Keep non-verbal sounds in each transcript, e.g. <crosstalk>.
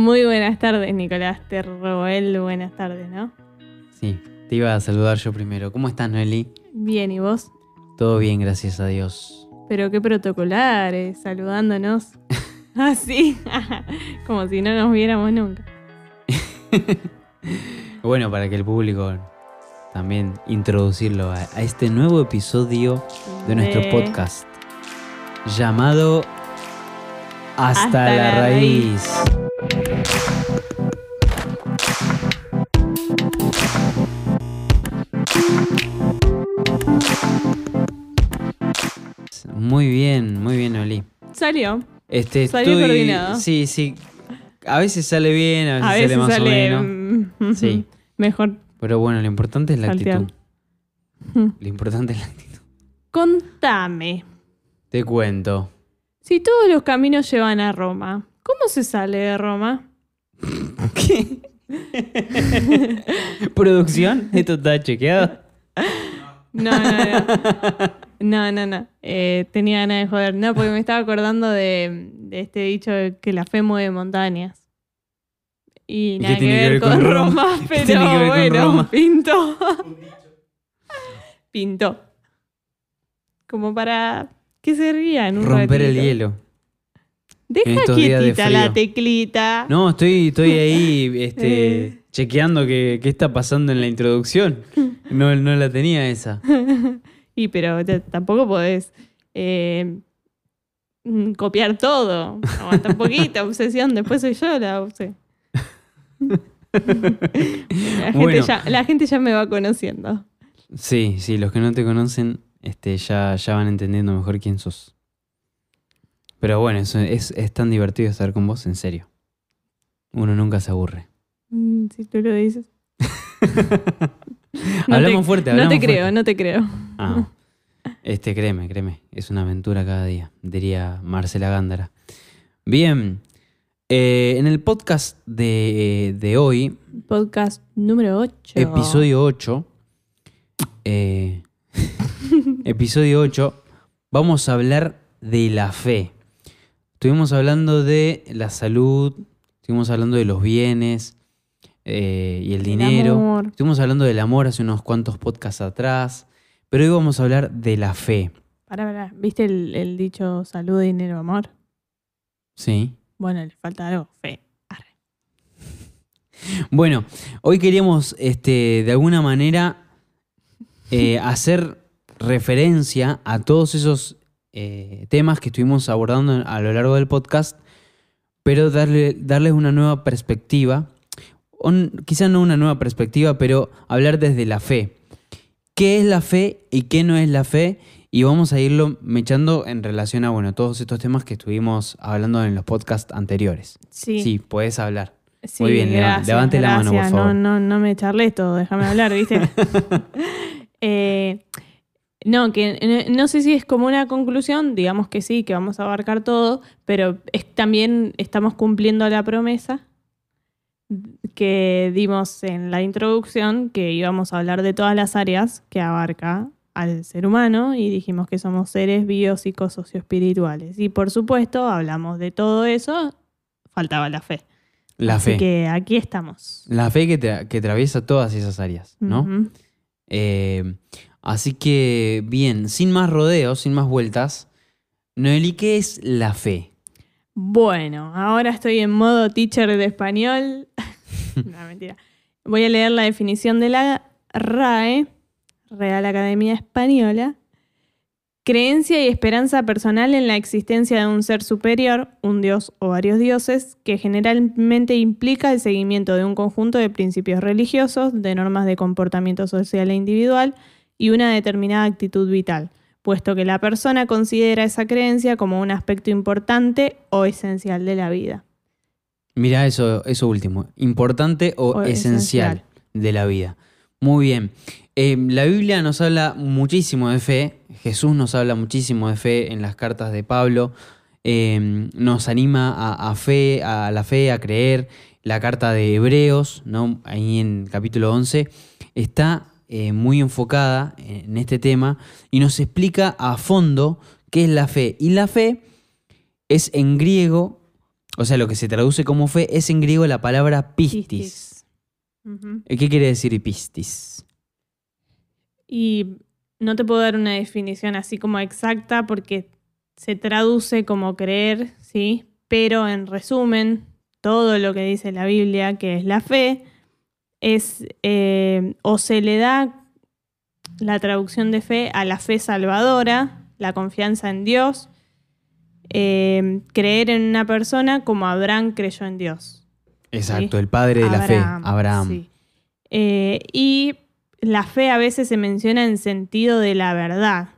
Muy buenas tardes, Nicolás. Te robó el buenas tardes, ¿no? Sí, te iba a saludar yo primero. ¿Cómo estás, Noeli? Bien, ¿y vos? Todo bien, gracias a Dios. Pero qué protocolares, saludándonos. <laughs> ah, sí. <laughs> Como si no nos viéramos nunca. <laughs> bueno, para que el público también introducirlo a, a este nuevo episodio de nuestro De- podcast llamado Hasta, Hasta la, la raíz. Muy bien, muy bien, Oli. Salió. Este, Salió estoy- coordinado. Sí, sí. A veces sale bien, a veces, A sale más sale o menos. mm, Sí. <laughs> mejor. Pero bueno, lo importante es la Saltear. actitud. <laughs> Lo importante es la actitud. Contame. Te cuento. Si todos los caminos llevan a Roma, ¿cómo se sale de Roma? ¿Qué? <laughs> ¿Producción? ¿Esto está chequeado? No, no, no. No, no, no. Eh, tenía ganas de joder. No, porque me estaba acordando de, de este dicho de que la fe mueve montañas. Y ¿Y nada qué que tiene que ver ver con, con Roma? Roma, <laughs> ¿Qué pero tiene que ver con bueno, Roma? pintó. pintó. Como para que se rían un Romper el ratito. hielo. Deja de quietita la teclita. No, estoy, estoy ahí <laughs> este, Eh. chequeando qué, qué está pasando en la introducción. <laughs> No, no la tenía esa. <laughs> Y pero tampoco podés eh, mm, copiar todo. Aguanta un poquito, obsesión. Después soy yo la obse. La, Bueno. gente ya, la gente ya me va conociendo. Sí, sí, los que no te conocen este, ya, ya van entendiendo mejor quién sos. Pero bueno, es, es tan divertido estar con vos, en serio. Uno nunca se aburre. Mm, Si tú lo dices. <laughs> No hablamos te- fuerte, No hablamos te creo, fuerte. no te creo. Ah, este, créeme, créeme. Es una aventura cada día, diría Marcela Gándara. Bien, eh, en el podcast de, de hoy, Podcast número 8. episodio 8, eh, <laughs> episodio 8, vamos a hablar de la fe. Estuvimos hablando de la salud, estuvimos hablando de los bienes eh, y el dinero. amor. Estuvimos hablando del amor hace unos cuantos podcasts atrás, pero hoy vamos a hablar de la fe. Pará, pará. ¿Viste el, el dicho salud, dinero, amor? Sí. Bueno, le falta algo. Fe. Arre. <laughs> Bueno, hoy queríamos este, de alguna manera eh, hacer referencia a todos esos eh, temas que estuvimos abordando a lo largo del podcast, pero darle, darles una nueva perspectiva, quizá no una nueva perspectiva, pero hablar desde la fe. ¿Qué es la fe y qué no es la fe? Y vamos a irlo mechando en relación a bueno, todos estos temas que estuvimos hablando en los podcasts anteriores. Sí. Sí, puedes hablar. Sí, Muy bien, gracias, levante la mano, por favor. No, no, no me charles todo, déjame hablar, ¿viste? <laughs> Eh, no, que no, no sé si es como una conclusión, digamos que sí, que vamos a abarcar todo, pero es- también estamos cumpliendo la promesa que dimos en la introducción, que íbamos a hablar de todas las áreas que abarca al ser humano y dijimos que somos seres biopsicosocioespirituales. Y por supuesto, hablamos de todo eso, faltaba la fe. La Así fe. que aquí estamos. La fe que, tra- que atraviesa todas esas áreas, ¿no? Eh, así que, bien, sin más rodeos, sin más vueltas, Noeli, ¿qué es la fe? Bueno, ahora estoy en modo teacher de español. <laughs> no, mentira. Voy a leer la definición de la RAE, Real Academia Española. Creencia y esperanza personal en la existencia de un ser superior, un dios o varios dioses, que generalmente implica el seguimiento de un conjunto de principios religiosos, de normas de comportamiento social e individual y una determinada actitud vital, puesto que la persona considera esa creencia como un aspecto importante o esencial de la vida. Mira eso, eso último, importante o, O esencial, esencial. de la vida. Muy bien. Eh, la Biblia nos habla muchísimo de fe, Jesús nos habla muchísimo de fe en las cartas de Pablo, eh, nos anima a, a fe, a la fe, a creer. La carta de Hebreos, ¿no? ahí en capítulo 11, está eh, muy enfocada en este tema y nos explica a fondo qué es la fe. Y la fe es en griego, o sea, lo que se traduce como fe, es en griego la palabra pistis. Pistis. Ujú. ¿Qué quiere decir pistis? Y no te puedo dar una definición así como exacta porque se traduce como creer, ¿sí? Pero en resumen, todo lo que dice la Biblia, que es la fe, es eh, o se le da la traducción de fe a la fe salvadora, la confianza en Dios, eh, creer en una persona como Abraham creyó en Dios. Exacto, el padre de la fe, Abraham. sí. Eh, y la fe a veces se menciona en sentido de la verdad,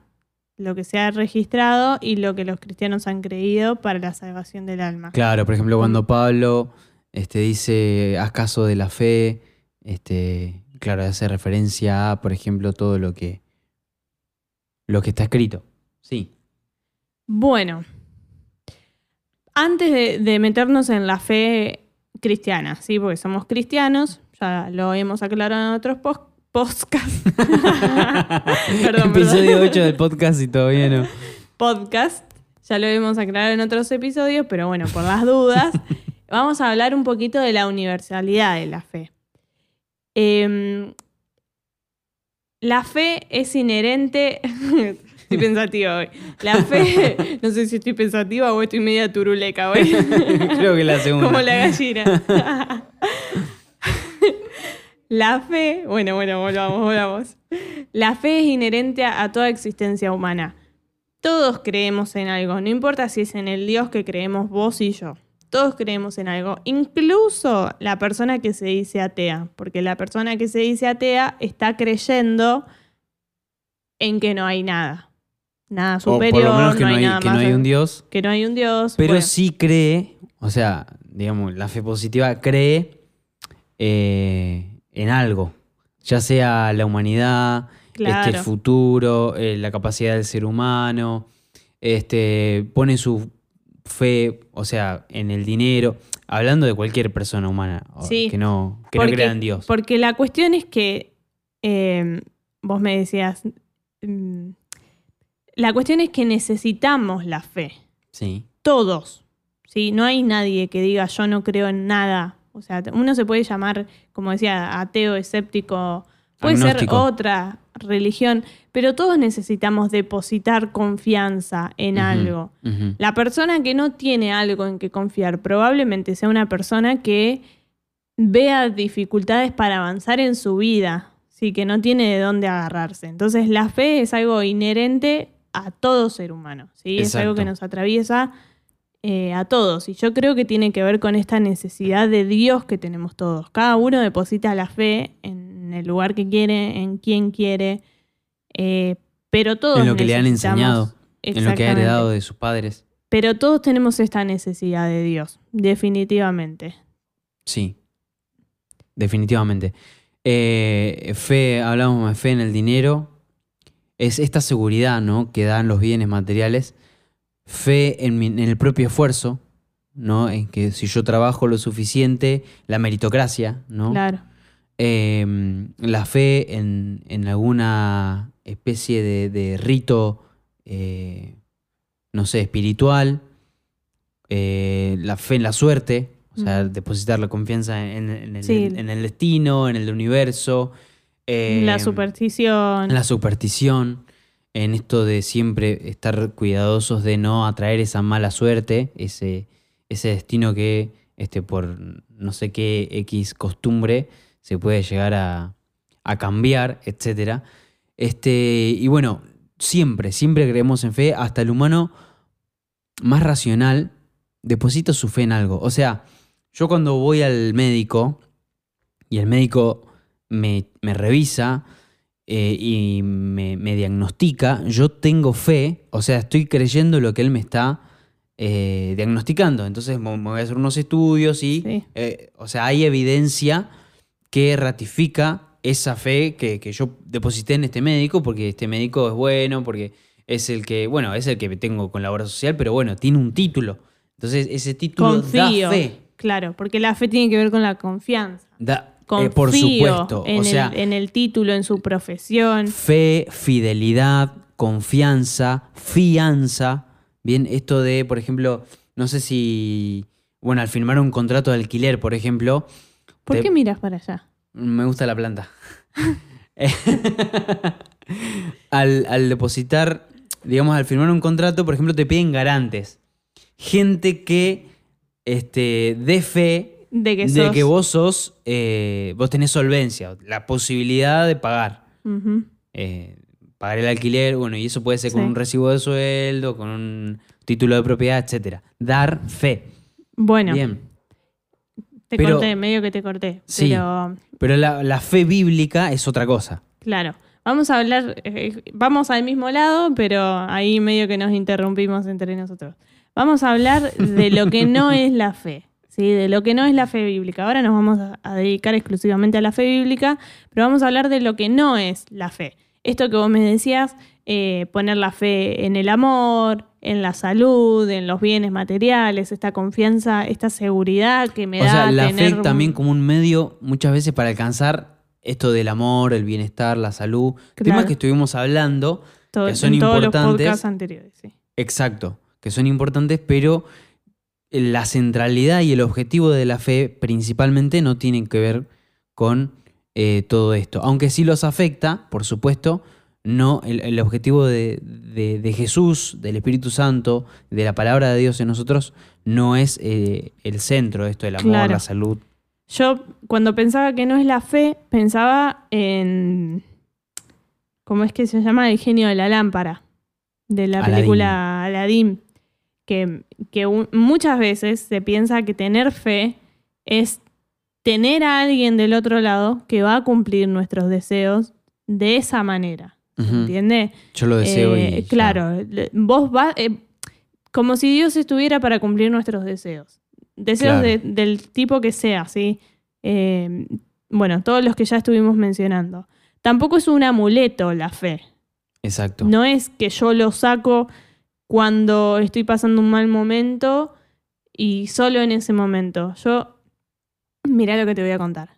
lo que se ha registrado y lo que los cristianos han creído para la salvación del alma. Claro, por ejemplo, cuando Pablo este, dice, haz caso de la fe, este, claro, hace referencia a, por ejemplo, todo lo que, lo que está escrito. Sí. Bueno, antes de, de meternos en la fe cristiana, ¿sí? porque somos cristianos, ya lo hemos aclarado en otros podcasts. <laughs> perdón, Episodio perdón. 8 del podcast y todavía no. podcast. Ya lo hemos aclarado en otros episodios, pero bueno, por las dudas, <laughs> vamos a hablar un poquito de la universalidad de la fe. Em, la fe es inherente. <laughs> estoy pensativa hoy. La fe. <laughs> No sé si estoy pensativa o estoy media turuleca hoy. <laughs> Creo que la segunda. Como la gallina. La fe, bueno, bueno, volvamos, volvamos. La fe es inherente a, a toda existencia humana. Todos creemos en algo, no importa si es en el Dios que creemos vos y yo. Todos creemos en algo, incluso la persona que se dice atea, porque la persona que se dice atea está creyendo en que no hay nada. Nada O superior, por lo menos que no, hay, hay, nada que no hay un Dios. que no hay un Dios. Pero bueno. sí cree, o sea, digamos, la fe positiva cree eh, en algo, ya sea la humanidad, Claro. este futuro, eh, la capacidad del ser humano, este, pone su fe, o sea, en el dinero, hablando de cualquier persona humana Sí, que no, que no crea en Dios. Porque la cuestión es que eh, vos me decías, mm, la cuestión es que necesitamos la fe, Sí, todos. ¿sí? No hay nadie que diga yo no creo en nada. O sea, uno se puede llamar, como decía, ateo, escéptico, puede ser otra religión, pero todos necesitamos depositar confianza en algo. La persona que no tiene algo en que confiar probablemente sea una persona que vea dificultades para avanzar en su vida, sí, que no tiene de dónde agarrarse. Entonces la fe es algo inherente a todo ser humano, ¿sí? es algo que nos atraviesa eh, a todos. Y yo creo que tiene que ver con esta necesidad de Dios que tenemos todos. Cada uno deposita la fe en el lugar que quiere, en quien quiere, eh, pero todos En lo que le han enseñado, en lo que ha heredado de sus padres. Pero todos tenemos esta necesidad de Dios, definitivamente. Sí, definitivamente. Eh, fe, hablamos de fe en el dinero, es esta seguridad ¿no? que dan los bienes materiales, fe en, mi- en el propio esfuerzo, ¿no? en que si yo trabajo lo suficiente, la meritocracia, ¿no? Claro. Eh, la fe en, en alguna especie de, de rito, eh, no sé, espiritual, eh, la fe en la suerte, o sea, Mm. depositar la confianza en, en el, Sí. en el destino, en el universo. eh, la superstición. la superstición, en esto de siempre estar cuidadosos de no atraer esa mala suerte, ese, ese destino que este, por no sé qué X costumbre se puede llegar a, a cambiar, etc. Este, y bueno, siempre, siempre creemos en fe, hasta el humano más racional deposita su fe en algo. O sea, yo cuando voy al médico y el médico me, me revisa eh, y me, me diagnostica, yo tengo fe, o sea, estoy creyendo lo que él me está eh, diagnosticando. Entonces me voy a hacer unos estudios y, Sí. eh, o sea, hay evidencia que ratifica esa fe que, que yo deposité en este médico, porque este médico es bueno, porque es el que, bueno, es el que tengo con la obra social, pero bueno, tiene un título. Entonces ese título Confío. da fe. Claro, porque la fe tiene que ver con la confianza. Da, eh, Confío por supuesto. En, o sea, el, en el título, en su profesión. fe, fidelidad, confianza, fianza. Bien, esto de, por ejemplo, no sé si bueno, al firmar un contrato de alquiler, por ejemplo, ¿Por Te- qué miras para allá? me gusta la planta. <laughs> al, al depositar, digamos, al firmar un contrato, por ejemplo, te piden garantes. Gente que este, dé fe De que de que vos sos, eh, vos tenés solvencia, la posibilidad de pagar. Eh, pagar el alquiler, bueno, y eso puede ser con Sí. un recibo de sueldo, con un título de propiedad, etcétera. Dar fe. Bueno, Bien. Te pero- corté, medio que te corté. Sí. Pero, Pero la, la fe bíblica es otra cosa. claro. Vamos a hablar, eh, vamos al mismo lado, pero ahí medio que nos interrumpimos entre nosotros. Vamos a hablar de lo que no <laughs> es la fe, ¿sí? De lo que no es la fe bíblica. Ahora nos vamos a, a dedicar exclusivamente a la fe bíblica, pero vamos a hablar de lo que no es la fe. Esto que vos me decías, eh, poner la fe en el amor, en la salud, en los bienes materiales, esta confianza, esta seguridad que me o da sea, la tener fe también como un medio muchas veces para alcanzar esto del amor, el bienestar, la salud. Claro. Temas que estuvimos hablando, to- que son en todos los importantes. podcasts anteriores. Sí. exacto, que son importantes, pero la centralidad y el objetivo de la fe principalmente no tienen que ver con eh, todo esto. Aunque sí los afecta, por supuesto, no el, el objetivo de, de- de Jesús, del Espíritu Santo, de la palabra de Dios en nosotros, no es eh, el centro de esto, el amor, Claro. la salud. Yo, cuando pensaba que no es la fe, pensaba en. ¿Cómo es que se llama? El genio de la lámpara. De la Aladín. película Aladdin. Que, que un- muchas veces se piensa que tener fe es tener a alguien del otro lado que va a cumplir nuestros deseos de esa manera. ¿Entiendes? Yo lo deseo Eh, y claro, vos vas, eh, como si Dios estuviera para cumplir nuestros deseos. Deseos Claro. de- del tipo que sea, ¿sí? Eh, bueno, todos los que ya estuvimos mencionando. Tampoco es un amuleto la fe. Exacto. No es que yo lo saco cuando estoy pasando un mal momento y solo en ese momento. Yo, mira lo que te voy a contar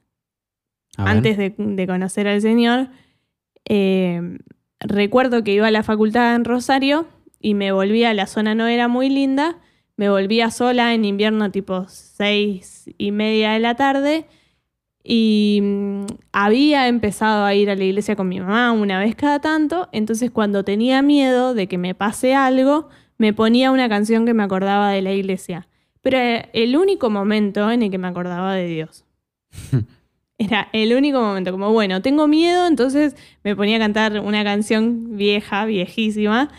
A antes de, de conocer al Señor, eh, recuerdo que iba a la facultad en Rosario y me volvía, la zona no era muy linda, me volvía sola en invierno tipo seis y media de la tarde y mm, había empezado a ir a la iglesia con mi mamá una vez cada tanto, entonces cuando tenía miedo de que me pase algo, me ponía una canción que me acordaba de la iglesia. Pero era el único momento en el que me acordaba de Dios. <laughs> Era el único momento, como bueno, tengo miedo, entonces me ponía a cantar una canción vieja, viejísima,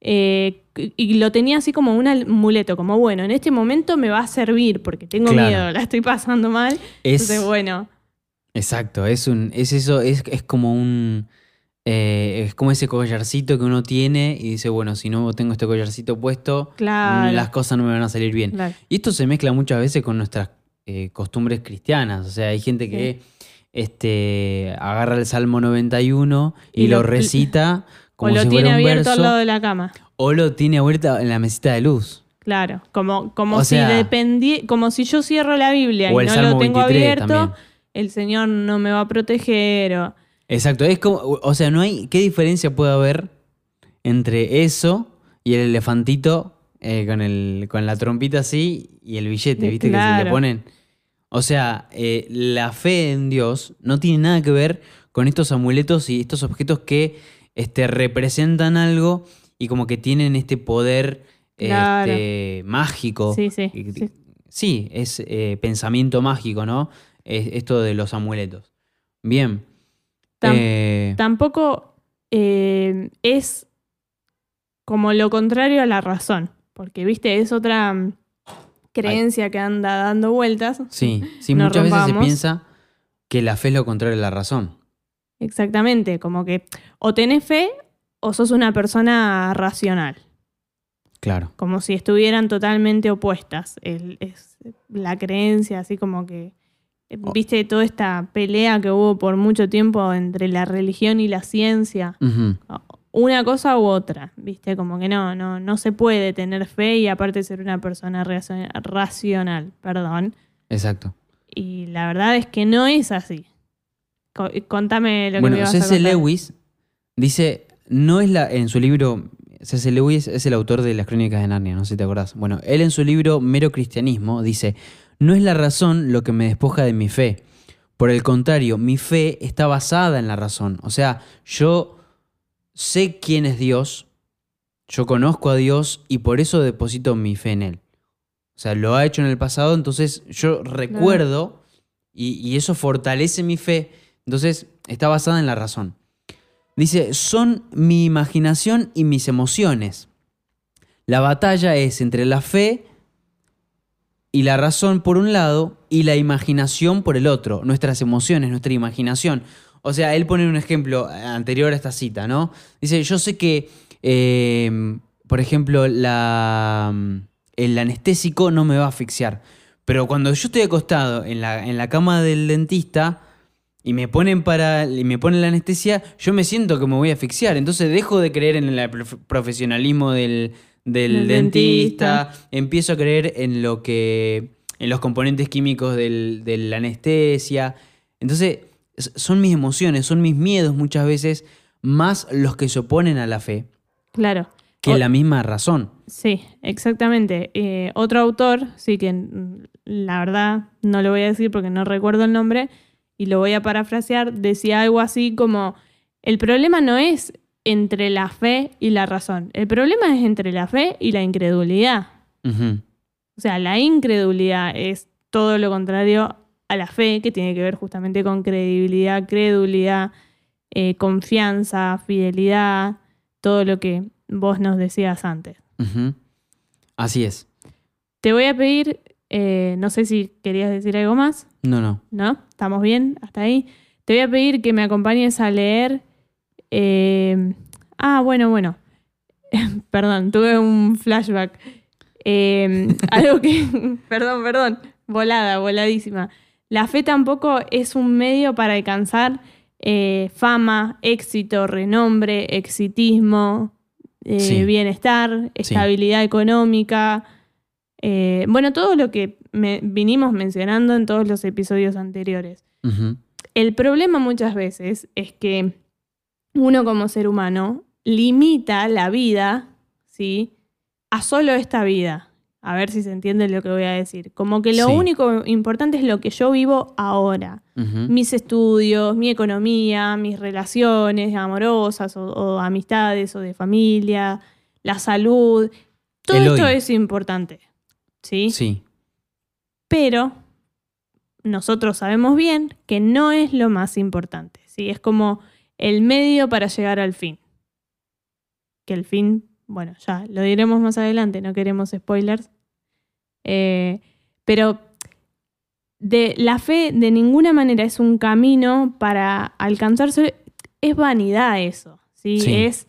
eh, y lo tenía así como un amuleto, como bueno, en este momento me va a servir porque tengo Claro. miedo, la estoy pasando mal, es, entonces bueno, Exacto, es un, es eso, es, es como un. eh, es como ese collarcito que uno tiene y dice, bueno, si no tengo este collarcito puesto, claro, las cosas no me van a salir bien. claro. Y esto se mezcla muchas veces con nuestras eh, costumbres cristianas. O sea, hay gente que este, agarra el Salmo 91 y, Y lo, lo- recita <laughs> O como lo si tiene fuera un abierto verso, al lado de la cama. o lo tiene abierto en la mesita de luz. Claro, como, como O si sea- dependí, como si yo cierro la Biblia O y el no Salmo lo tengo 23 abierto, también. el Señor no me va a proteger. O, Exacto, es como, o sea, no hay, ¿qué diferencia puede haber entre eso y el elefantito eh, con, el, con la trompita así y el billete, viste, que se le ponen? O sea, eh, la fe en Dios no tiene nada que ver con estos amuletos y estos objetos que este, representan algo y como que tienen este poder Claro. este, mágico. Sí, sí, sí. Sí, es eh, pensamiento mágico, ¿no? Es esto de los amuletos. Bien. Tam- Eh, tampoco es como lo contrario a la razón, porque, viste, es otra mm, creencia que anda dando vueltas. sí, sí muchas veces se piensa que la fe es lo contrario de la razón. Exactamente, como que o tenés fe o sos una persona racional, Claro. como si estuvieran totalmente opuestas. El- es la creencia, así como que, eh, Oh. viste, toda esta pelea que hubo por mucho tiempo entre la religión y la ciencia. Una cosa u otra, ¿viste? Como que no, no, no se puede tener fe y aparte ser una persona racional, perdón. Exacto. Y la verdad es que no es así. Co- contame lo que me Bueno, ibas a. Lewis dice, no es la, en su libro C.S. Lewis es el autor de las Crónicas de Narnia, no sé si te acordás. Bueno, él en su libro Mero Cristianismo dice, no es la razón lo que me despoja de mi fe. Por el contrario, mi fe está basada en la razón. O sea, yo sé quién es Dios, yo conozco a Dios y por eso deposito mi fe en Él. O sea, lo ha hecho en el pasado, entonces yo recuerdo y, y eso fortalece mi fe. Entonces, está basada en la razón. Dice, son mi imaginación y mis emociones. La batalla es entre la fe y la razón por un lado y la imaginación por el otro, nuestras emociones, nuestra imaginación. O sea, él pone un ejemplo anterior a esta cita, ¿no? Dice, yo sé que, eh, por ejemplo, la, el anestésico no me va a asfixiar, pero cuando yo estoy acostado en la, en la cama del dentista, y me ponen para y me ponen la anestesia, yo me siento que me voy a asfixiar. Entonces dejo de creer en el profesionalismo del, del dentista, empiezo a creer en lo que. en los componentes químicos del, de la anestesia. Entonces, son mis emociones, son mis miedos muchas veces, más los que se oponen a la fe. Claro. Que la misma razón. Sí, exactamente. Eh, otro autor, sí que la verdad no lo voy a decir porque no recuerdo el nombre, y lo voy a parafrasear, decía algo así como, el problema no es entre la fe y la razón, el problema es entre la fe y la incredulidad. O sea, la incredulidad es todo lo contrario a la fe, que tiene que ver justamente con credibilidad, credulidad, eh, confianza, fidelidad, todo lo que vos nos decías antes. Así es. Te voy a pedir eh, no sé si querías decir algo más. No, no. ¿No? ¿Estamos bien hasta ahí? Te voy a pedir que me acompañes a leer. Eh, ah, bueno, bueno. <laughs> perdón, tuve un flashback. Eh, <laughs> algo que. <laughs> perdón, perdón. Volada, voladísima. La fe tampoco es un medio para alcanzar fama, éxito, renombre, exitismo, bienestar, estabilidad económica eh, bueno, todo lo que vinimos mencionando en todos los episodios anteriores. El problema muchas veces es que uno como ser humano limita la vida, ¿sí? A solo esta vida. A ver si se entiende lo que voy a decir. Como que lo único importante es lo que yo vivo ahora. Mis estudios, mi economía, mis relaciones amorosas o, amistades o de familia, la salud. Todo esto es importante. ¿sí? Sí. Pero nosotros sabemos bien que no es lo más importante, ¿sí? Es como el medio para llegar al fin. Que el fin, bueno, ya lo diremos más adelante, no queremos spoilers. Eh, pero de la fe de ninguna manera es un camino para alcanzarse, es vanidad eso, ¿sí? Es,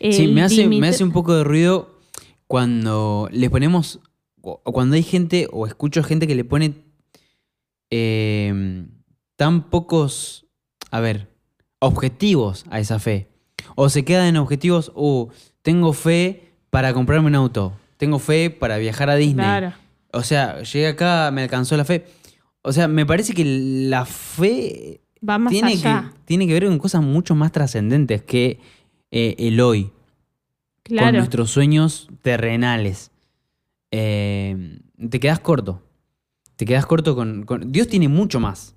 sí, me hace, me hace un poco de ruido cuando le ponemos o cuando hay gente, o escucho gente que le pone em, tan pocos, a ver, objetivos a esa fe. O se quedan en objetivos, uh, tengo fe para comprarme un auto, tengo fe para viajar a Disney. Claro. O sea, llegué acá, me alcanzó la fe. O sea, me parece que la fe Va más tiene, allá. Que, tiene que ver con cosas mucho más trascendentes que eh, el hoy. Claro. Con nuestros sueños terrenales. Eh, te quedas corto. Te quedas corto con, Dios tiene mucho más.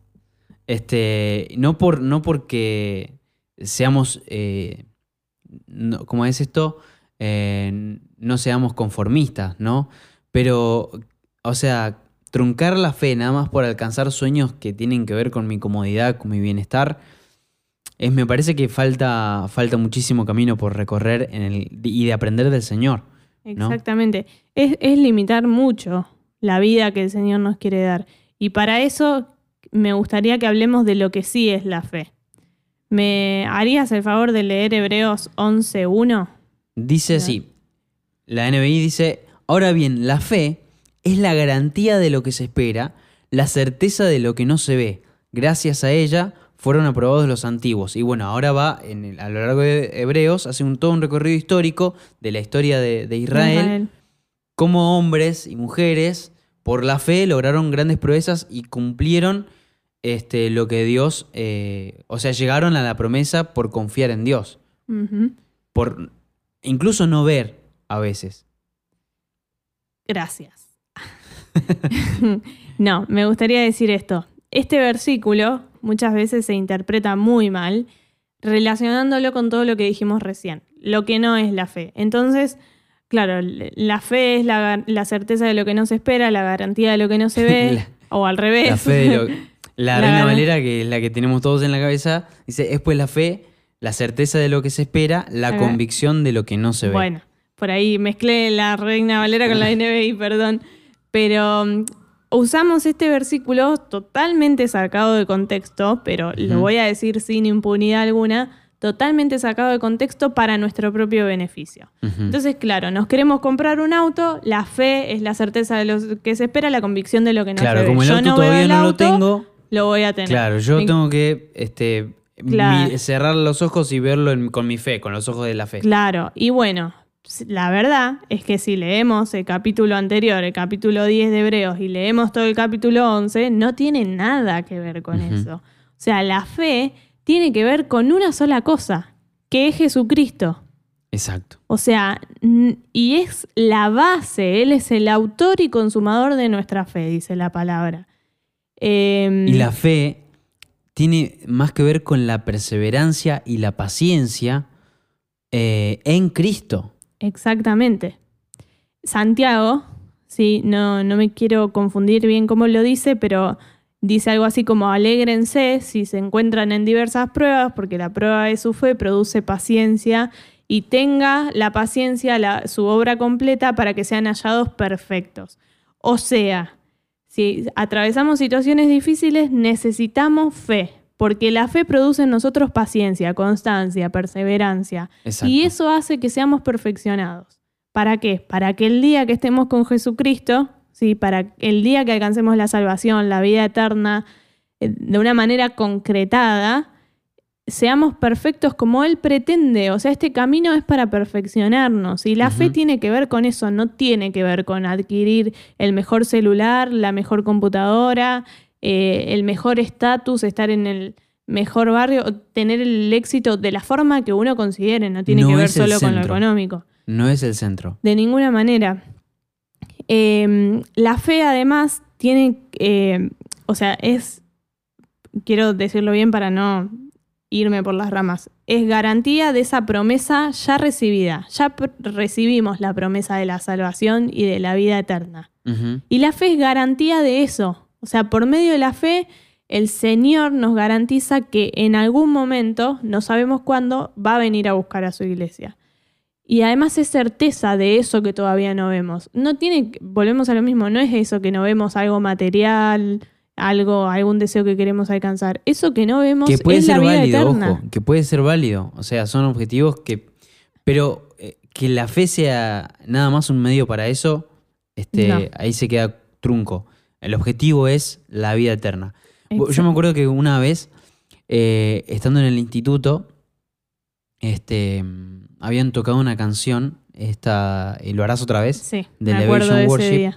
Este, no, por, no porque seamos, eh, como es esto? Eh, no seamos conformistas, ¿no? Pero, o sea, truncar la fe nada más por alcanzar sueños que tienen que ver con mi comodidad, con mi bienestar, es, me parece que falta, falta muchísimo camino por recorrer en el, y de aprender del Señor. Exactamente. Es, limitar mucho la vida que el Señor nos quiere dar. Y para eso me gustaría que hablemos de lo que sí es la fe. ¿Me harías el favor de leer Hebreos 11.1? Dice así. La NBI dice, ahora bien, la fe es la garantía de lo que se espera, la certeza de lo que no se ve. Gracias a ella fueron aprobados los antiguos. Y bueno, ahora va en a lo largo de Hebreos, hace un, todo un recorrido histórico de la historia de, Israel, cómo hombres y mujeres, por la fe, lograron grandes proezas y cumplieron este, lo que Dios, eh, o sea, llegaron a la promesa por confiar en Dios. por, incluso no ver a veces. Gracias. <laughs> no, me gustaría decir esto. Este versículo muchas veces se interpreta muy mal relacionándolo con todo lo que dijimos recién, lo que no es la fe. Entonces, claro, la fe es la, certeza de lo que no se espera, la garantía de lo que no se <laughs> ve, o al revés. La fe de lo, <laughs> la, Reina Valera, que es la que tenemos todos en la cabeza, dice, es pues la fe, la certeza de lo que se espera, la convicción de lo que no se ve. Bueno, por ahí mezclé la Reina Valera con la NBI, perdón. Pero mm, usamos este versículo totalmente sacado de contexto, pero lo voy a decir sin impunidad alguna, totalmente sacado de contexto para nuestro propio beneficio. Entonces, claro, nos queremos comprar un auto, la fe es la certeza de lo que se espera, la convicción de lo que no claro, se ve. Como el auto no todavía no lo tengo, lo voy a tener. Claro, yo tengo que este, cerrar los ojos y verlo con mi fe, con los ojos de la fe. Claro, y bueno, la verdad es que si leemos el capítulo anterior, el capítulo 10 de Hebreos, y leemos todo el capítulo 11, no tiene nada que ver con eso. O sea, la fe tiene que ver con una sola cosa, que es Jesucristo. Exacto. O sea, y es la base, Él es el autor y consumador de nuestra fe, dice la palabra. Em, y la fe tiene más que ver con la perseverancia y la paciencia eh, en Cristo. Exactamente. Santiago, sí, no, no me quiero confundir bien cómo lo dice, pero dice algo así como alégrense si se encuentran en diversas pruebas, porque la prueba de su fe produce paciencia y tenga la paciencia, su obra completa para que sean hallados perfectos. O sea, si atravesamos situaciones difíciles, necesitamos fe, porque la fe produce en nosotros paciencia, constancia, perseverancia. Y eso hace que seamos perfeccionados. ¿Para qué? Para que el día que estemos con Jesucristo, ¿sí? para el día que alcancemos la salvación, la vida eterna, eh, de una manera concretada, seamos perfectos como Él pretende. O sea, este camino es para perfeccionarnos. Y la fe tiene que ver con eso, no tiene que ver con adquirir el mejor celular, la mejor computadora, eh, el mejor estatus, estar en el mejor barrio, tener el éxito de la forma que uno considere, no tiene que ver solo con lo económico. No es el centro. De ninguna manera. Em, la fe además tiene, eh, o sea, es, quiero decirlo bien para no irme por las ramas, es garantía de esa promesa ya recibida. Ya recibimos la promesa de la salvación y de la vida eterna. Y la fe es garantía de eso. O sea, por medio de la fe, el Señor nos garantiza que en algún momento, no sabemos cuándo, va a venir a buscar a su iglesia. Y además es certeza de eso que todavía no vemos. No tiene, volvemos a lo mismo, no es eso que no vemos algo material, algo, algún deseo que queremos alcanzar. Eso que no vemos que puede es ser la vida válido, eterna. Ojo, que puede ser válido. O sea, son objetivos que. Pero eh, que la fe sea nada más un medio para eso, este, ahí se queda trunco. El objetivo es la vida eterna. Yo me acuerdo que una vez, eh, estando en el instituto, este, habían tocado una canción, esta, y lo harás otra vez, sí, de de Worship.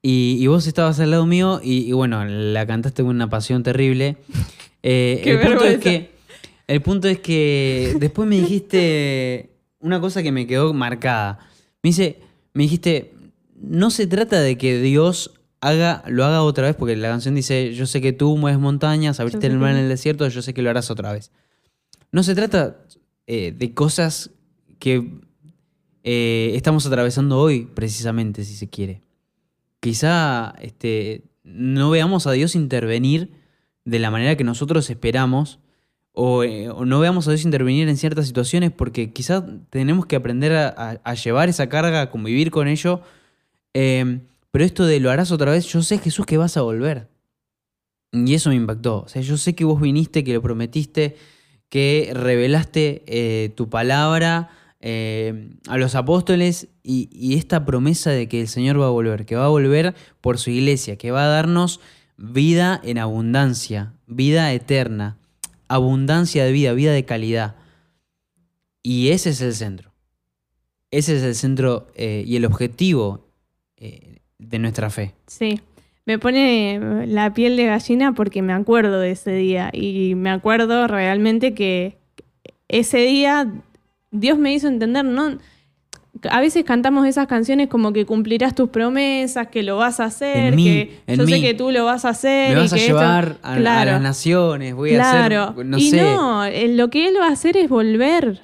Y, vos estabas al lado mío y, bueno, la cantaste con una pasión terrible. <laughs> Eh, el punto es que el punto es que después me dijiste una cosa que me quedó marcada. Me dice, me dijiste, no se trata de que Dios haga, lo haga otra vez, porque la canción dice, yo sé que tú mueves montañas, abriste el mar en el desierto, yo sé que lo harás otra vez. No se trata eh, de cosas que eh, estamos atravesando hoy, precisamente, si se quiere. Quizá este, no veamos a Dios intervenir de la manera que nosotros esperamos, o, eh, no veamos a Dios intervenir en ciertas situaciones, porque quizá tenemos que aprender a, llevar esa carga, a convivir con ello. Pero esto de lo harás otra vez, yo sé, Jesús, que vas a volver. Y eso me impactó. O sea, yo sé que vos viniste, que lo prometiste, que revelaste eh, tu palabra eh, a los apóstoles y, esta promesa de que el Señor va a volver, que va a volver por su iglesia, que va a darnos vida en abundancia, vida eterna, abundancia de vida, vida de calidad. Y ese es el centro. Ese es el centro eh, y el objetivo de nuestra fe. Sí. Me pone la piel de gallina porque me acuerdo de ese día y me acuerdo realmente que ese día Dios me hizo entender, no, a veces cantamos esas canciones como que cumplirás tus promesas, que lo vas a hacer, mí, que yo sé que tú lo vas a hacer. Me y vas a que esto- llevar a, a Claro. las naciones, voy claro. a hacer, no y sé. no, eh, lo que Él va a hacer es volver.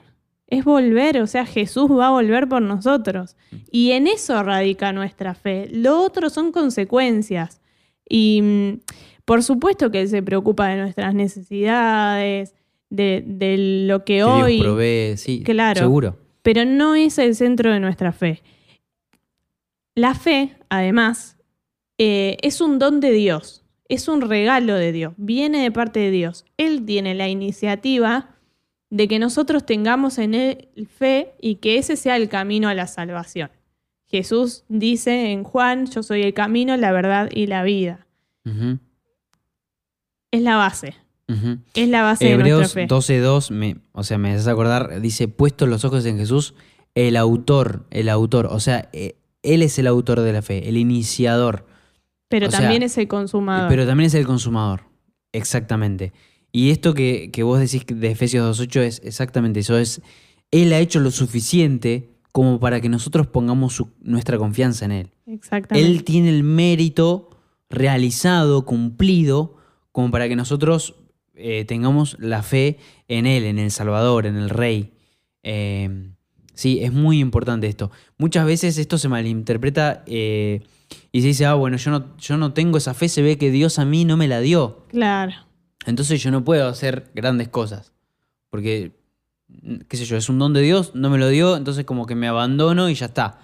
Es volver, o sea, Jesús va a volver por nosotros. Y en eso radica nuestra fe. Lo otro son consecuencias. Y mm, por supuesto que Él se preocupa de nuestras necesidades, de, de lo que, que hoy... Dios provee, sí, Claro. seguro. pero no es el centro de nuestra fe. La fe, además, eh, es un don de Dios, es un regalo de Dios, viene de parte de Dios. Él tiene la iniciativa de que nosotros tengamos en Él fe y que ese sea el camino a la salvación. Jesús dice en Juan, yo soy el camino, la verdad y la vida. Es la base, ujú. es la base de Hebreos nuestra fe. 12.2, me, o sea, me haces acordar, dice, puestos los ojos en Jesús, el autor, el autor, o sea, eh, Él es el autor de la fe, el iniciador, pero o sea, también es el consumador. pero también es el consumador, exactamente. Y esto que, que vos decís de Efesios 2.8 es exactamente eso, es, Él ha hecho lo suficiente como para que nosotros pongamos su- nuestra confianza en Él. Exactamente. Él tiene el mérito realizado, cumplido, como para que nosotros eh, tengamos la fe en Él, en el Salvador, en el Rey. Eh, sí, es muy importante esto. Muchas veces esto se malinterpreta eh, y se dice, ah, bueno, yo no, yo no tengo esa fe, se ve que Dios a mí no me la dio. Claro. Entonces yo no puedo hacer grandes cosas. Porque, qué sé yo, es un don de Dios, no me lo dio, entonces como que me abandono y ya está.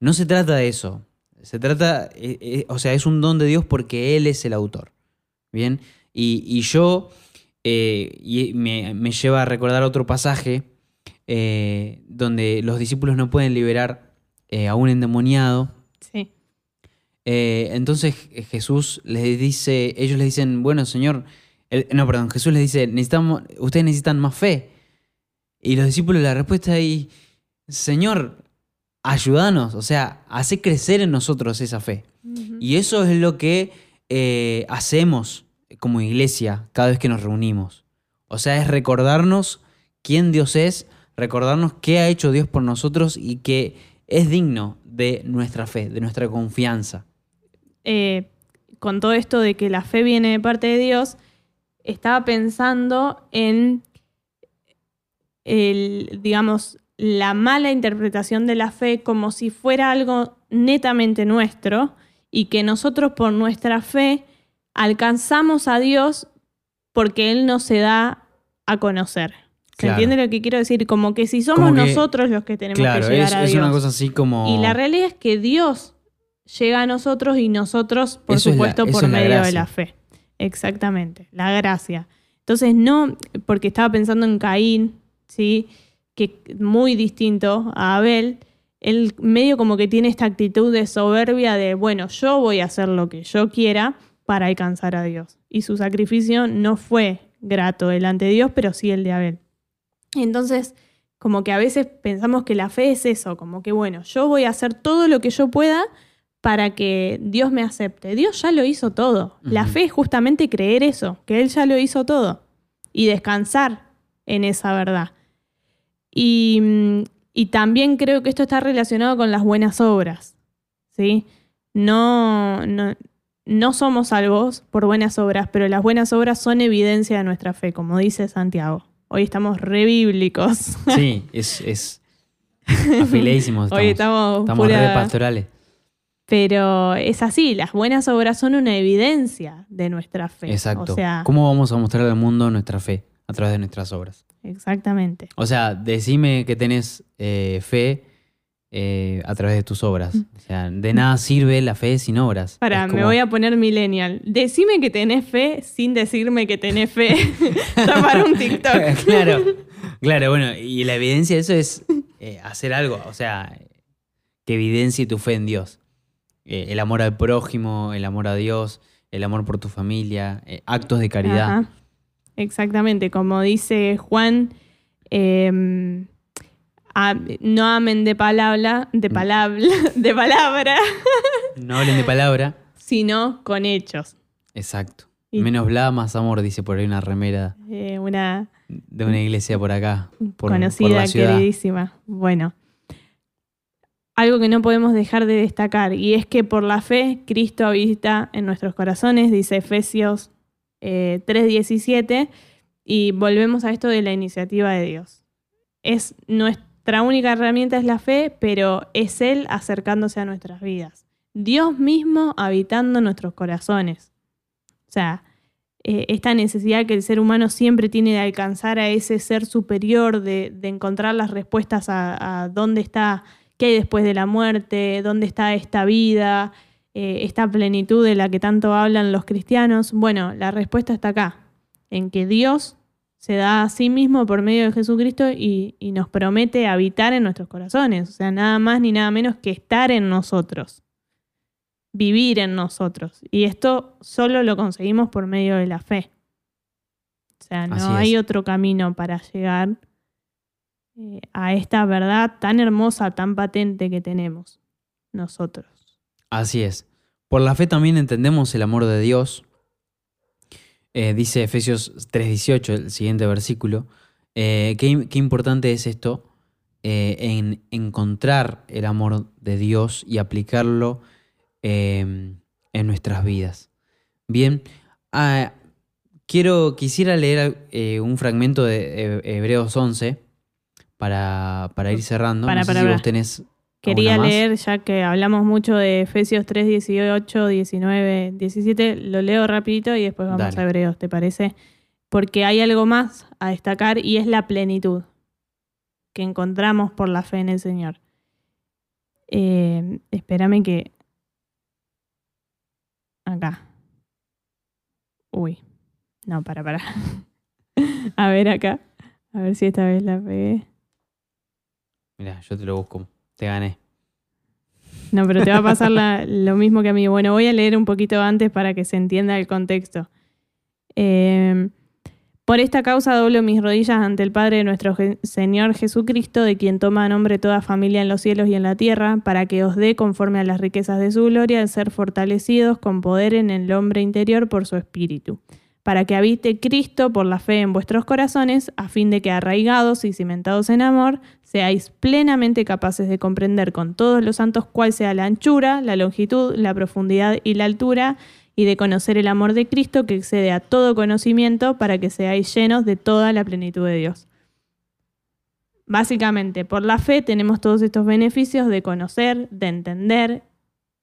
No se trata de eso. Se trata, eh, eh, o sea, es un don de Dios porque Él es el autor. Bien, y, y yo, eh, y me, me lleva a recordar otro pasaje donde los discípulos no pueden liberar a un endemoniado. Sí. Entonces Jesús les dice, ellos les dicen, bueno, Señor, el- no, perdón, Jesús les dice, necesitamos, ustedes necesitan más fe. Y los discípulos la respuesta ahí, Señor, ayúdanos, o sea, hace crecer en nosotros esa fe. Y eso es lo que eh, hacemos como iglesia cada vez que nos reunimos. O sea, es recordarnos quién Dios es, recordarnos qué ha hecho Dios por nosotros y que es digno de nuestra fe, de nuestra confianza. eh, con todo esto de que la fe viene de parte de Dios, estaba pensando en el, digamos, la mala interpretación de la fe como si fuera algo netamente nuestro y que nosotros por nuestra fe alcanzamos a Dios porque Él nos se da a conocer. ¿Se Claro. entiende lo que quiero decir? Como que si somos que- nosotros los que tenemos claro, que llegar es, a es Dios. una cosa así como... Y la realidad es que Dios llega a nosotros y nosotros, por Eso es la- supuesto, por es medio de la fe. Exactamente, la gracia. Entonces, no, porque estaba pensando en Caín, ¿sí? Que muy distinto a Abel, él medio como que tiene esta actitud de soberbia de, bueno, yo voy a hacer lo que yo quiera para alcanzar a Dios. Y su sacrificio no fue grato delante de Dios, pero sí el de Abel. Entonces, como que a veces pensamos que la fe es eso, como que bueno, yo voy a hacer todo lo que yo pueda para que Dios me acepte. Dios ya lo hizo todo. La fe es justamente creer eso, que Él ya lo hizo todo y descansar en esa verdad. Y, y también creo que esto está relacionado con las buenas obras. ¿sí? No, no, no somos salvos por buenas obras, pero las buenas obras son evidencia de nuestra fe, como dice Santiago. Hoy estamos re bíblicos. Sí, es, es <laughs> afiladísimos estamos. Hoy estamos, Estamos pura- re pastorales. Pero es así, las buenas obras son una evidencia de nuestra fe. Exacto. O sea, ¿Cómo vamos a mostrar al mundo nuestra fe? A través de nuestras obras. exactamente. O sea, decime que tenés eh, fe eh, a través de tus obras. O sea, de nada sirve la fe sin obras. Para, me voy a poner millennial. Decime que tenés fe sin decirme que tenés fe. <laughs> Está para un TikTok. <laughs> claro, claro, bueno, y la evidencia de eso es eh, hacer algo, o sea, que evidencie tu fe en Dios. Eh, el amor al prójimo, el amor a Dios, el amor por tu familia, eh, actos de caridad. Ajá. Exactamente, como dice Juan, eh, a- no amen de palabra, Mm. de palabra, <laughs> de palabra, No hablen de palabra. sino con hechos. Exacto. Y- Menos bla, más amor, dice por ahí una remera Eh, una de una iglesia por acá, por, por conocida, la ciudad. queridísima. Bueno, algo que no podemos dejar de destacar, y es que por la fe Cristo habita en nuestros corazones, dice Efesios 3:17, y volvemos a esto de la iniciativa de Dios. Es nuestra única herramienta es la fe, pero es Él acercándose a nuestras vidas. Dios mismo habitando nuestros corazones. O sea, eh, esta necesidad que el ser humano siempre tiene de alcanzar a ese ser superior, de, encontrar las respuestas a, dónde está, qué hay después de la muerte, dónde está esta vida, eh, esta plenitud de la que tanto hablan los cristianos. Bueno, la respuesta está acá, en que Dios se da a sí mismo por medio de Jesucristo y, y nos promete habitar en nuestros corazones, o sea, nada más ni nada menos que estar en nosotros vivir en nosotros. Y esto solo lo conseguimos por medio de la fe. O sea, no hay otro camino para llegar eh, a esta verdad tan hermosa, tan patente que tenemos nosotros. Así es. Por la fe también entendemos el amor de Dios. Eh, dice Efesios 3:18, el siguiente versículo. Eh, qué, importante es esto en encontrar el amor de Dios y aplicarlo Em, en nuestras vidas. Bien, ah, quiero, quisiera leer un fragmento de Hebreos 11 para, ir cerrando. Para, para, Quería leer, ya que hablamos mucho de Efesios 3, 18, 19, 17, lo leo rapidito y después vamos a Hebreos, ¿te parece? Porque hay algo más a destacar y es la plenitud que encontramos por la fe en el Señor. Eh, espérame que Acá. Uy. No, para, para. <laughs> a ver acá. A ver si esta vez la pegué. Mira, yo te lo busco. Te gané. No, pero te va a pasar lo mismo que a mí. Bueno, voy a leer un poquito antes para que se entienda el contexto. Eh, por esta causa doblo mis rodillas ante el Padre de nuestro Señor Jesucristo, de quien toma nombre toda familia en los cielos y en la tierra, para que os dé, conforme a las riquezas de su gloria, el ser fortalecidos con poder en el hombre interior por su espíritu, para que habite Cristo por la fe en vuestros corazones, a fin de que arraigados y cimentados en amor, seáis plenamente capaces de comprender con todos los santos cuál sea la anchura, la longitud, la profundidad y la altura, y de conocer el amor de Cristo que excede a todo conocimiento para que seáis llenos de toda la plenitud de Dios. Básicamente, por la fe tenemos todos estos beneficios de conocer, de entender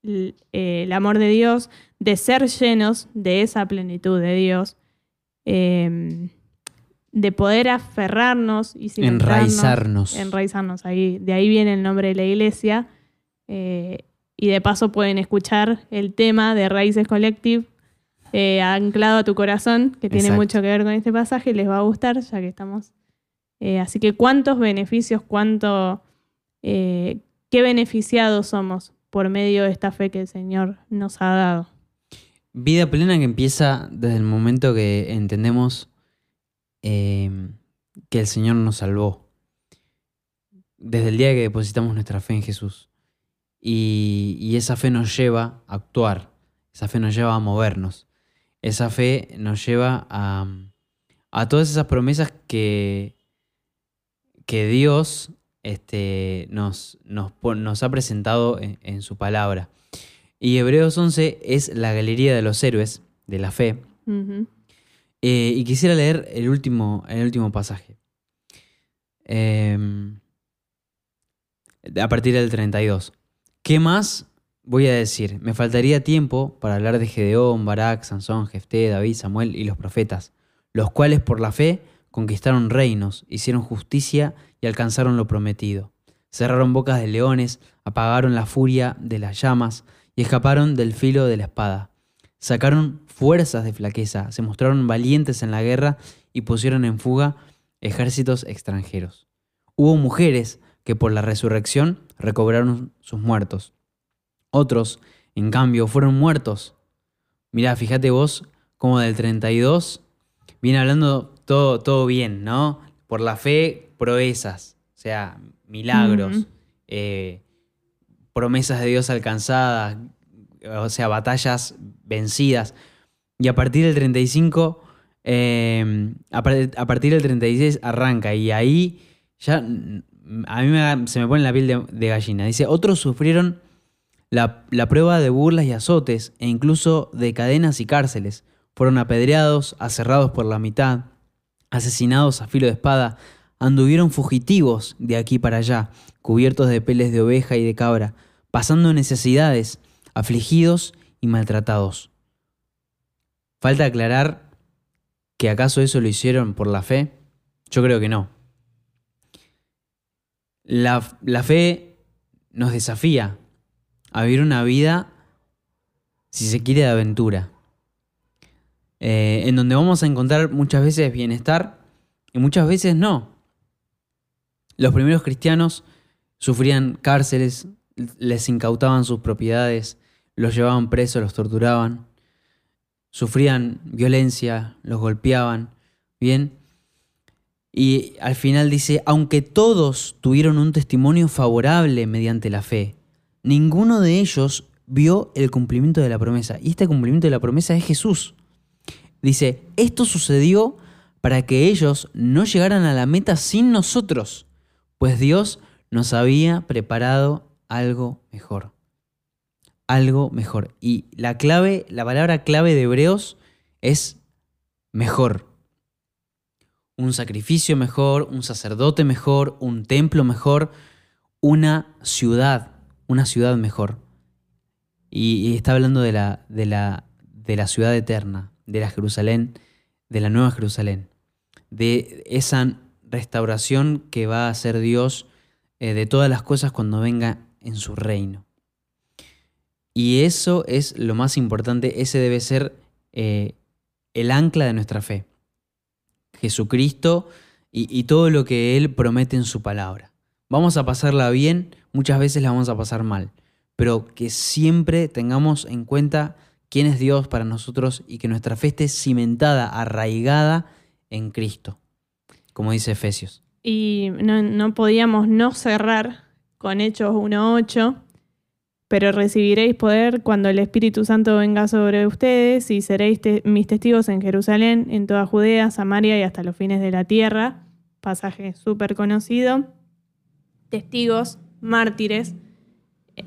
el, amor de Dios, de ser llenos de esa plenitud de Dios, em, de poder aferrarnos y enraizarnos. Enraizarnos ahí. De ahí viene el nombre de la iglesia. Eh, y de paso pueden escuchar el tema de Raíces Collective eh, anclado a tu corazón, que tiene mucho que ver con este pasaje, les va a gustar, ya que estamos. Eh, así que cuántos beneficios, cuánto, eh, qué beneficiados somos por medio de esta fe que el Señor nos ha dado. Vida plena que empieza desde el momento que entendemos que el Señor nos salvó. Desde el día que depositamos nuestra fe en Jesús. Y, esa fe nos lleva a actuar, esa fe nos lleva a movernos, esa fe nos lleva a, todas esas promesas que, que Dios este, nos, nos, ha presentado en, su palabra. Y Hebreos 11 es la galería de los héroes de la fe. Eh, y quisiera leer el último, el último pasaje. Em, a partir del 32. ¿Qué más voy a decir? Me faltaría tiempo para hablar de Gedeón, Barak, Sansón, Jefté, David, Samuel y los profetas, los cuales por la fe conquistaron reinos, hicieron justicia y alcanzaron lo prometido. Cerraron bocas de leones, apagaron la furia de las llamas y escaparon del filo de la espada. Sacaron fuerzas de flaqueza, se mostraron valientes en la guerra y pusieron en fuga ejércitos extranjeros. Hubo mujeres que por la resurrección recobraron sus muertos. Otros, en cambio, fueron muertos. Mirá, fíjate vos como del 32 viene hablando todo, todo bien, ¿no? Por la fe, proezas, o sea, milagros, eh, promesas de Dios alcanzadas, o sea, batallas vencidas. Y a partir del 35, eh, a, partir del 36 arranca y ahí ya a mí me- se me pone la piel de, de gallina. Dice, otros sufrieron la, la prueba de burlas y azotes e incluso de cadenas y cárceles. Fueron apedreados, aserrados por la mitad, asesinados a filo de espada, anduvieron fugitivos de aquí para allá, cubiertos de peles de oveja y de cabra, pasando necesidades, afligidos y maltratados. Falta aclarar que acaso eso lo hicieron por la fe. Yo creo que no. La, la fe nos desafía a vivir una vida, si se quiere, de aventura. Eh, en donde vamos a encontrar muchas veces bienestar y muchas veces no. Los primeros cristianos sufrían cárceles, les incautaban sus propiedades, los llevaban presos, los torturaban, sufrían violencia, los golpeaban, ¿bien? Y al final dice, aunque todos tuvieron un testimonio favorable mediante la fe, ninguno de ellos vio el cumplimiento de la promesa. Y este cumplimiento de la promesa es Jesús. Dice, esto sucedió para que ellos no llegaran a la meta sin nosotros, pues Dios nos había preparado algo mejor. Algo mejor. Y la clave, la palabra clave de Hebreos es mejor. Un sacrificio mejor, un sacerdote mejor, un templo mejor, una ciudad, una ciudad mejor. Y, está hablando de la, de, la, de la ciudad eterna, de la Jerusalén, de la nueva Jerusalén, de esa restauración que va a hacer Dios eh, de todas las cosas cuando venga en su reino. Y eso es lo más importante, ese debe ser eh, el ancla de nuestra fe. Jesucristo y, y todo lo que Él promete en su palabra. Vamos a pasarla bien, muchas veces la vamos a pasar mal, pero que siempre tengamos en cuenta quién es Dios para nosotros y que nuestra fe esté cimentada, arraigada en Cristo, como dice Efesios. Y no, podíamos no cerrar con Hechos 1.8, pero recibiréis poder cuando el Espíritu Santo venga sobre ustedes y seréis mis testigos en Jerusalén, en toda Judea, Samaria y hasta los fines de la tierra. Pasaje súper conocido. Testigos, mártires,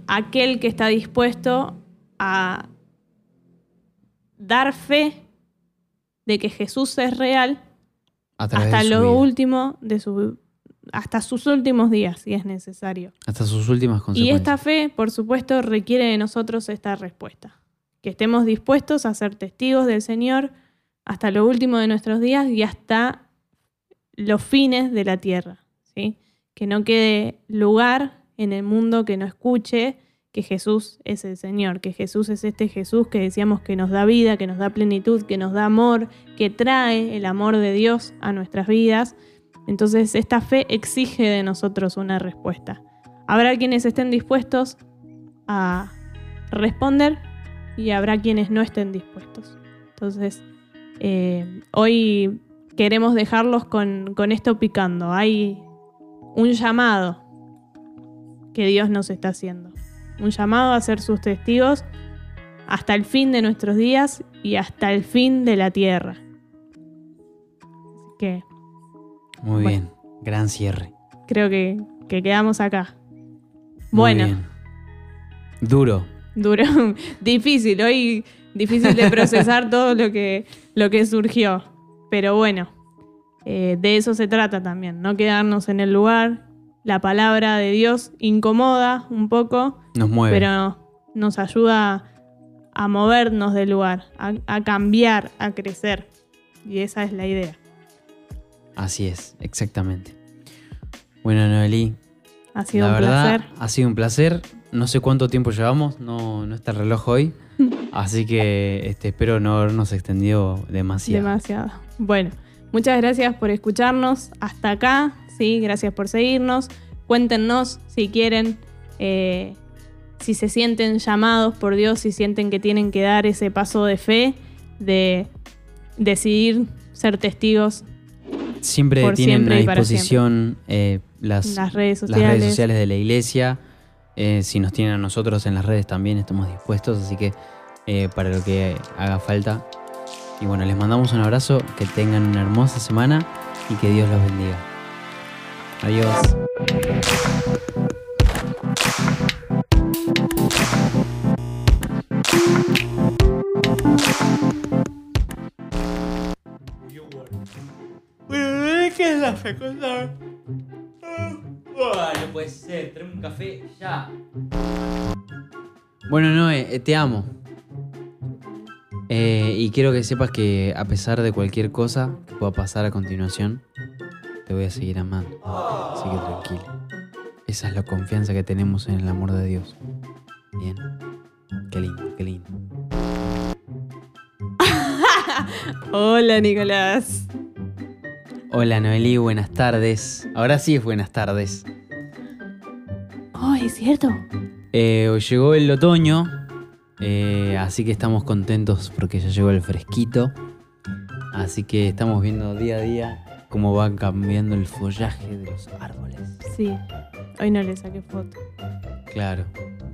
aquel que está dispuesto a dar fe de que Jesús es real hasta lo vida, último de su hasta sus últimos días si es necesario. hasta sus últimas Y consecuencias. esta fe, por supuesto, requiere de nosotros esta respuesta, que estemos dispuestos a ser testigos del Señor hasta lo último de nuestros días y hasta los fines de la tierra, ¿sí? Que no quede lugar en el mundo que no escuche que Jesús es el Señor, que Jesús es este Jesús que decíamos que nos da vida, que nos da plenitud, que nos da amor, que trae el amor de Dios a nuestras vidas. Entonces esta fe exige de nosotros una respuesta. Habrá quienes estén dispuestos a responder y habrá quienes no estén dispuestos. Entonces, eh, hoy queremos dejarlos con, con esto picando. Hay un llamado que Dios nos está haciendo. Un llamado a ser sus testigos hasta el fin de nuestros días y hasta el fin de la tierra. Así que Muy Bueno. bien, gran cierre. creo que, que quedamos acá. Muy Bueno, bien. Duro. duro, <laughs> difícil, hoy difícil de procesar <laughs> todo lo que, lo que surgió. Pero bueno, eh, de eso se trata también, no quedarnos en el lugar. La palabra de Dios incomoda un poco, Nos mueve. pero nos ayuda a movernos del lugar, a, a cambiar, a crecer. Y esa es la idea. Así es, exactamente. Bueno, Noelí, Ha sido la un verdad placer. ha sido un placer. No sé cuánto tiempo llevamos, no, no está el reloj hoy. <laughs> Así que este, espero no habernos extendido demasiado. Demasiado. Bueno, muchas gracias por escucharnos hasta acá. Sí, gracias por seguirnos. Cuéntenos si quieren, eh, si se sienten llamados por Dios, si sienten que tienen que dar ese paso de fe, de decidir ser testigos Siempre Por tienen siempre a disposición eh, las, redes las sociales. redes sociales de la iglesia. Eh, si nos tienen a nosotros en las redes también estamos dispuestos, así que para lo que haga falta. Y bueno, les mandamos un abrazo, que tengan una hermosa semana y que Dios los bendiga. Adiós. ¿qué es la fecundar? no puede ser, traeme un café ya. Bueno, Noé, eh, te amo. Eh, y quiero que sepas que a pesar de cualquier cosa que pueda pasar a continuación, te voy a seguir amando. Así que tranquilo. Esa es la confianza que tenemos en el amor de Dios. Bien. Qué lindo, qué lindo. <laughs> Hola, Nicolás. Hola Noelí, buenas tardes. Ahora sí es buenas tardes. Oh, es cierto. Eh, llegó el otoño, eh, así que estamos contentos porque ya llegó el fresquito. Así que estamos viendo día a día cómo va cambiando el follaje de los árboles. Sí. Hoy no le saqué foto. Claro.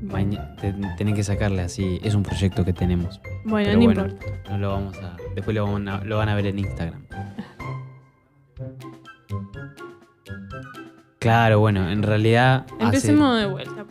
Maña- te- tenés que sacarle así. Es un proyecto que tenemos. Bueno, Pero no bueno, importa. no lo vamos a. Después lo van a, lo van a ver en Instagram. <laughs> Claro, bueno, en realidad. hace- Empecemos de vuelta.